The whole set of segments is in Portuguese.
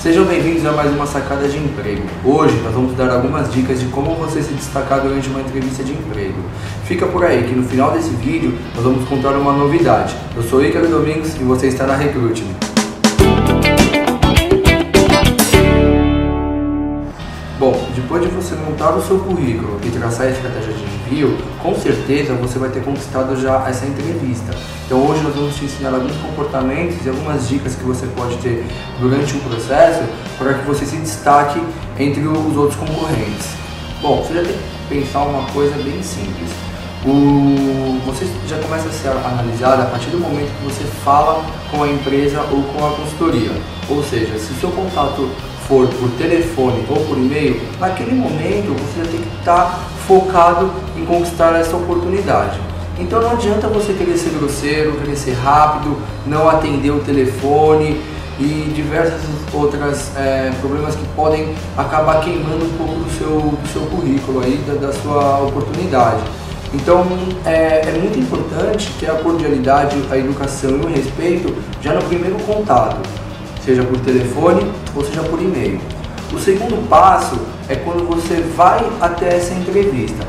Sejam bem-vindos a mais uma sacada de emprego. Hoje nós vamos dar algumas dicas de como você se destacar durante uma entrevista de emprego. Fica por aí que no final desse vídeo nós vamos contar uma novidade. Eu sou Ícaro Domingos e você está na Recruit. Depois de você montar o seu currículo e traçar a estratégia de envio, com certeza você vai ter conquistado já essa entrevista. Então hoje nós vamos te ensinar alguns comportamentos e algumas dicas que você pode ter durante o processo para que você se destaque entre os outros concorrentes. Bom, você já tem que pensar uma coisa bem simples. O, você já começa a ser analisado a partir do momento que você fala com a empresa ou com a consultoria. Ou seja, se o seu contato for por telefone ou por e-mail, naquele momento você tem que estar focado em conquistar essa oportunidade. Então não adianta você querer ser grosseiro, querer ser rápido, não atender o telefone e diversos outros é, problemas que podem acabar queimando um pouco do seu, do seu currículo aí, da, da sua oportunidade. Então é, é, muito importante ter a cordialidade, a educação e o respeito já no primeiro contato seja por telefone ou seja por e-mail. O segundo passo é quando você vai até essa entrevista.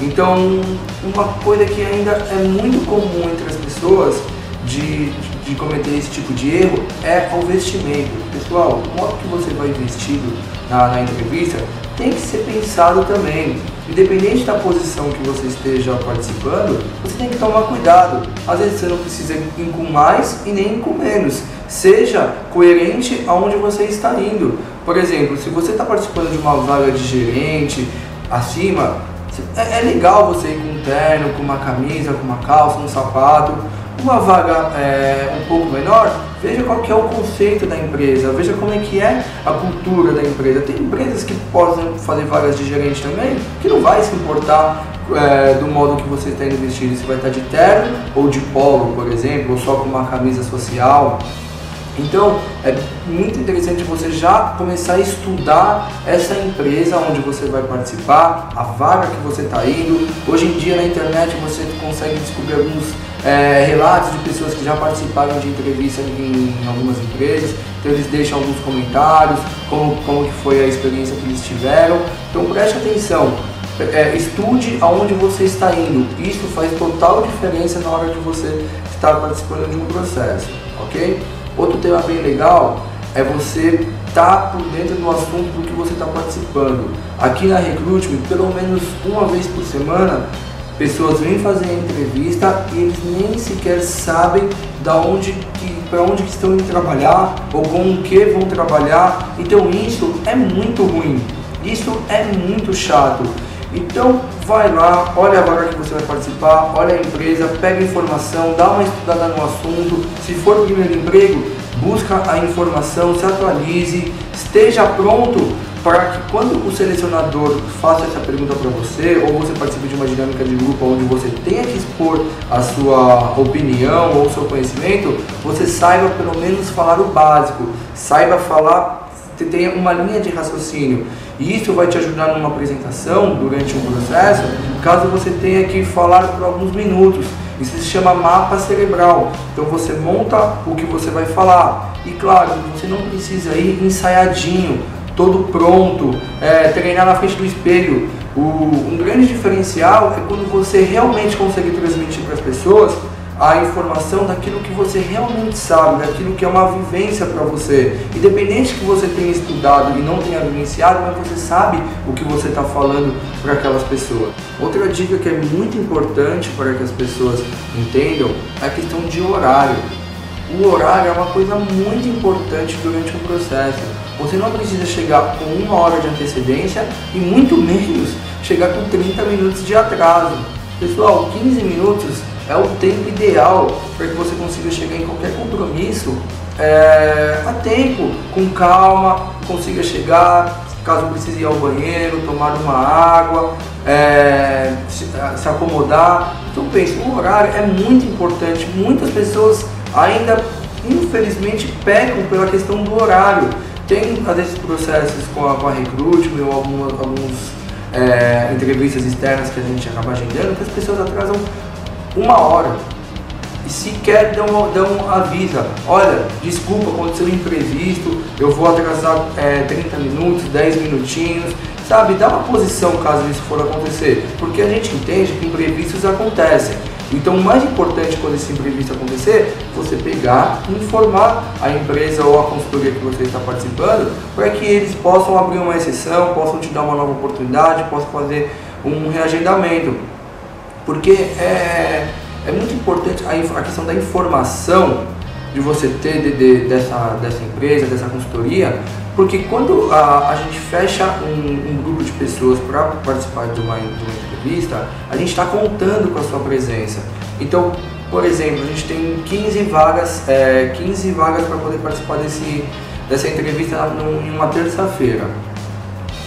Então, uma coisa que ainda é muito comum entre as pessoas de, de cometer esse tipo de erro é o vestimento. Pessoal, o modo que você vai vestido na, na entrevista tem que ser pensado também. Independente da posição que você esteja participando, você tem que tomar cuidado. Às vezes você não precisa ir com mais e nem com menos. Seja coerente aonde você está indo. Por exemplo, se você está participando de uma vaga de gerente acima, é, é legal você ir com um terno, com uma camisa, com uma calça, um sapato. Uma vaga é, um pouco menor, veja qual que é o conceito da empresa, veja como é que é a cultura da empresa. Tem empresas que podem fazer vagas de gerente também, que não vai se importar é, do modo que você está indo vestido, se vai estar de terno ou de polo, por exemplo, ou só com uma camisa social. Então, é muito interessante você já começar a estudar essa empresa onde você vai participar, a vaga que você está indo. Hoje em dia na internet você consegue descobrir alguns é, relatos de pessoas que já participaram de entrevista em, em, algumas empresas. Então eles deixam alguns comentários, como, como que foi a experiência que eles tiveram. Então preste atenção, é, estude aonde você está indo. Isso faz total diferença na hora de você estar participando de um processo, ok? Outro tema bem legal é você estar tá por dentro do assunto do que você está participando. Aqui na Recruitment, pelo menos uma vez por semana, pessoas vêm fazer a entrevista e eles nem sequer sabem da onde que para onde que estão indo trabalhar ou com o que vão trabalhar. Então isso é muito ruim. Isso é muito chato. Então vai lá, olha a vaga que você vai participar, olha a empresa, pega informação, dá uma estudada no assunto. Se for primeiro emprego, busca a informação, se atualize, esteja pronto para que quando o selecionador faça essa pergunta para você, ou você participe de uma dinâmica de grupo onde você tenha que expor a sua opinião ou o seu conhecimento, você saiba pelo menos falar o básico, saiba falar tenha uma linha de raciocínio. E isso vai te ajudar numa apresentação durante um processo, caso você tenha que falar por alguns minutos. Isso se chama mapa cerebral. Então você monta o que você vai falar. E claro, você não precisa ir ensaiadinho, todo pronto, é, treinar na frente do espelho. O, um grande diferencial é quando você realmente consegue transmitir para as pessoas a informação daquilo que você realmente sabe, daquilo que é uma vivência para você. Independente que você tenha estudado e não tenha vivenciado, mas você sabe o que você está falando para aquelas pessoas. Outra dica que é muito importante para que as pessoas entendam é a questão de horário. O horário é uma coisa muito importante durante o processo. Você não precisa chegar com uma hora de antecedência e muito menos chegar com 30 minutos de atraso. Pessoal, 15 minutos é o tempo ideal para que você consiga chegar em qualquer compromisso é, a tempo, com calma, consiga chegar, caso precise ir ao banheiro, tomar uma água, é, se, se, acomodar. Então pense, o horário é muito importante. Muitas pessoas ainda, infelizmente, pecam pela questão do horário. Tem, às vezes, processos com a, com a Recruitment ou algumas, é, entrevistas externas que a gente acaba agendando, que as pessoas atrasam uma hora. sequer dão, dão avisa, olha, desculpa, aconteceu um imprevisto, eu vou atrasar é, 30 minutos, 10 minutinhos, sabe? Dá uma posição caso isso for acontecer, porque a gente entende que imprevistos acontecem. Então, o mais importante quando esse imprevisto acontecer, você pegar e informar a empresa ou a consultoria que você está participando, para que eles possam abrir uma exceção, possam te dar uma nova oportunidade, possam fazer um reagendamento. Porque é, é muito importante a, a questão da informação de você ter de, de, dessa, dessa empresa, dessa consultoria, porque quando a, a gente fecha um, um, grupo de pessoas para participar de uma, de uma entrevista, a gente está contando com a sua presença. Então, por exemplo, a gente tem 15 vagas, é, 15 vagas para poder participar desse, dessa entrevista em uma terça-feira.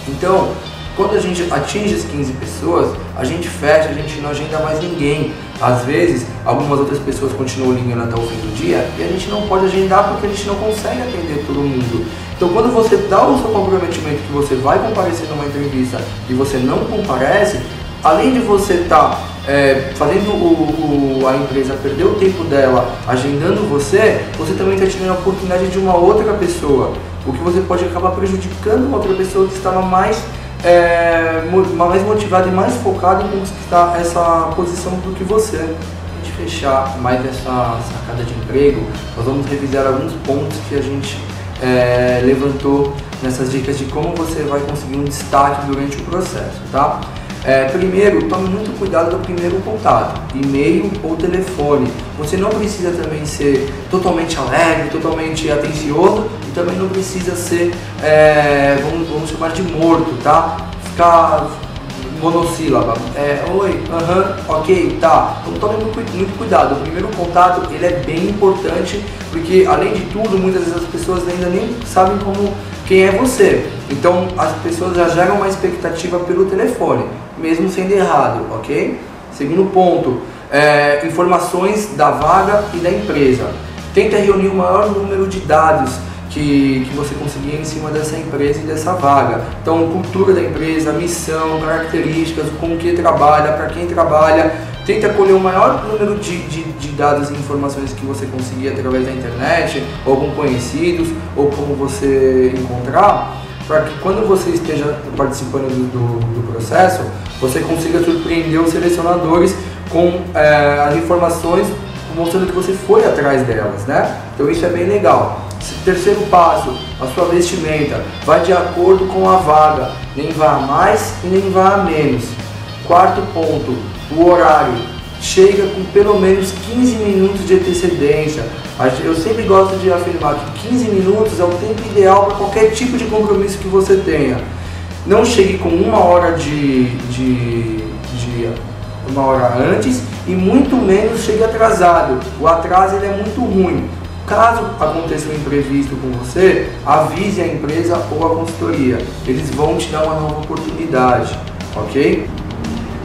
Então, quando a gente atinge as 15 pessoas, a gente fecha, a gente não agenda mais ninguém. Às vezes, algumas outras pessoas continuam ligando até o fim do dia e a gente não pode agendar porque a gente não consegue atender todo mundo. Então, quando você dá o seu comprometimento que você vai comparecer numa entrevista e você não comparece, além de você estar tá, é, fazendo o, o, a empresa perder o tempo dela agendando você, você também está tirando a oportunidade de uma outra pessoa. O que você pode acabar prejudicando uma outra pessoa que estava mais é, mais motivado e mais focado em conquistar essa posição do que você. Para gente fechar mais essa sacada de emprego, nós vamos revisar alguns pontos que a gente é, levantou nessas dicas de como você vai conseguir um destaque durante o processo, tá? É, primeiro, tome muito cuidado do primeiro contato, e-mail ou telefone. Você não precisa também ser totalmente alegre, totalmente atencioso também não precisa ser, é, vamos, vamos chamar de morto, tá? Ficar monossílaba. É, oi, aham, uh -huh, ok, tá. Então tome muito, cuidado. O primeiro contato ele é bem importante porque além de tudo, muitas vezes as pessoas ainda nem sabem como quem é você. Então as pessoas já geram uma expectativa pelo telefone, mesmo sendo errado, ok? Segundo ponto, é, informações da vaga e da empresa. Tenta reunir o maior número de dados que, que você conseguir em cima dessa empresa e dessa vaga. Então, cultura da empresa, missão, características, com que trabalha, para quem trabalha. Tenta colher o maior número de, de, de, dados e informações que você conseguir através da internet, ou com conhecidos, ou como você encontrar, para que quando você esteja participando do, do, do processo, você consiga surpreender os selecionadores com é, as informações mostrando que você foi atrás delas, né? Então isso é bem legal. Terceiro passo, a sua vestimenta vai de acordo com a vaga, nem vá a mais e nem vá a menos. Quarto ponto, o horário. Chega com pelo menos 15 minutos de antecedência. Eu sempre gosto de afirmar que 15 minutos é o tempo ideal para qualquer tipo de compromisso que você tenha. Não chegue com uma hora de, de, de uma hora antes e muito menos chegue atrasado. O atraso é muito ruim. Caso aconteça um imprevisto com você, avise a empresa ou a consultoria. Eles vão te dar uma nova oportunidade, ok?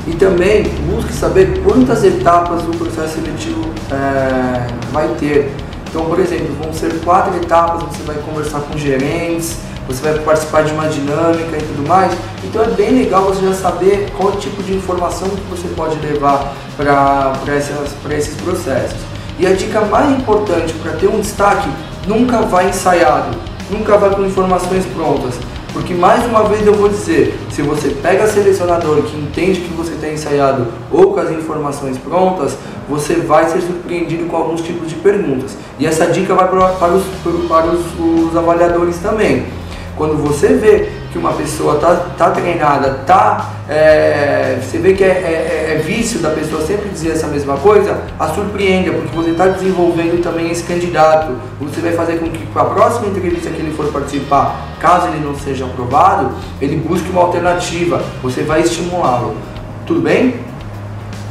E também busque saber quantas etapas o processo seletivo é, vai ter. Então, por exemplo, vão ser quatro etapas, você vai conversar com gerentes, você vai participar de uma dinâmica e tudo mais. Então é bem legal você já saber qual tipo de informação que você pode levar para esses processos. E a dica mais importante para ter um destaque, nunca vai ensaiado, nunca vai com informações prontas. Porque mais uma vez eu vou dizer, se você pega selecionador que entende que você tem ensaiado ou com as informações prontas, você vai ser surpreendido com alguns tipos de perguntas. E essa dica vai para, para, os, para os, os avaliadores também. Quando você vê que uma pessoa tá, tá treinada, tá, é, você vê que é, é, é, vício da pessoa sempre dizer essa mesma coisa, a surpreenda, porque você está desenvolvendo também esse candidato. Você vai fazer com que a próxima entrevista que ele for participar, caso ele não seja aprovado, ele busque uma alternativa, você vai estimulá-lo. Tudo bem?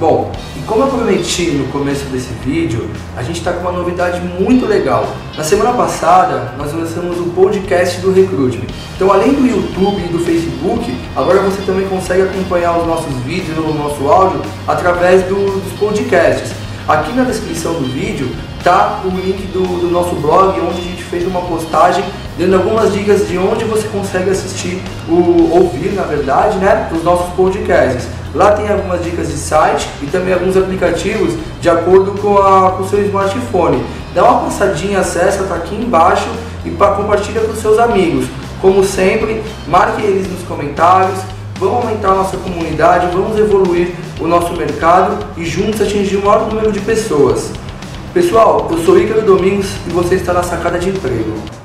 Bom, e como eu prometi no começo desse vídeo, a gente está com uma novidade muito legal. Na semana passada, nós lançamos o podcast do Recruitment. Então, além do YouTube e do Facebook, agora você também consegue acompanhar os nossos vídeos o nosso áudio através do, dos podcasts. Aqui na descrição do vídeo tá o link do, do, nosso blog, onde a gente fez uma postagem dando algumas dicas de onde você consegue assistir, o, ouvir na verdade, né, os nossos podcasts. Lá tem algumas dicas de site e também alguns aplicativos de acordo com, a, com o seu smartphone. Dá uma passadinha, acessa, tá aqui embaixo e compartilha com seus amigos. Como sempre, marque eles nos comentários, vamos aumentar a nossa comunidade, vamos evoluir o nosso mercado e juntos atingir o maior número de pessoas. Pessoal, eu sou Ícaro Domingos e você está na Sacada de Emprego.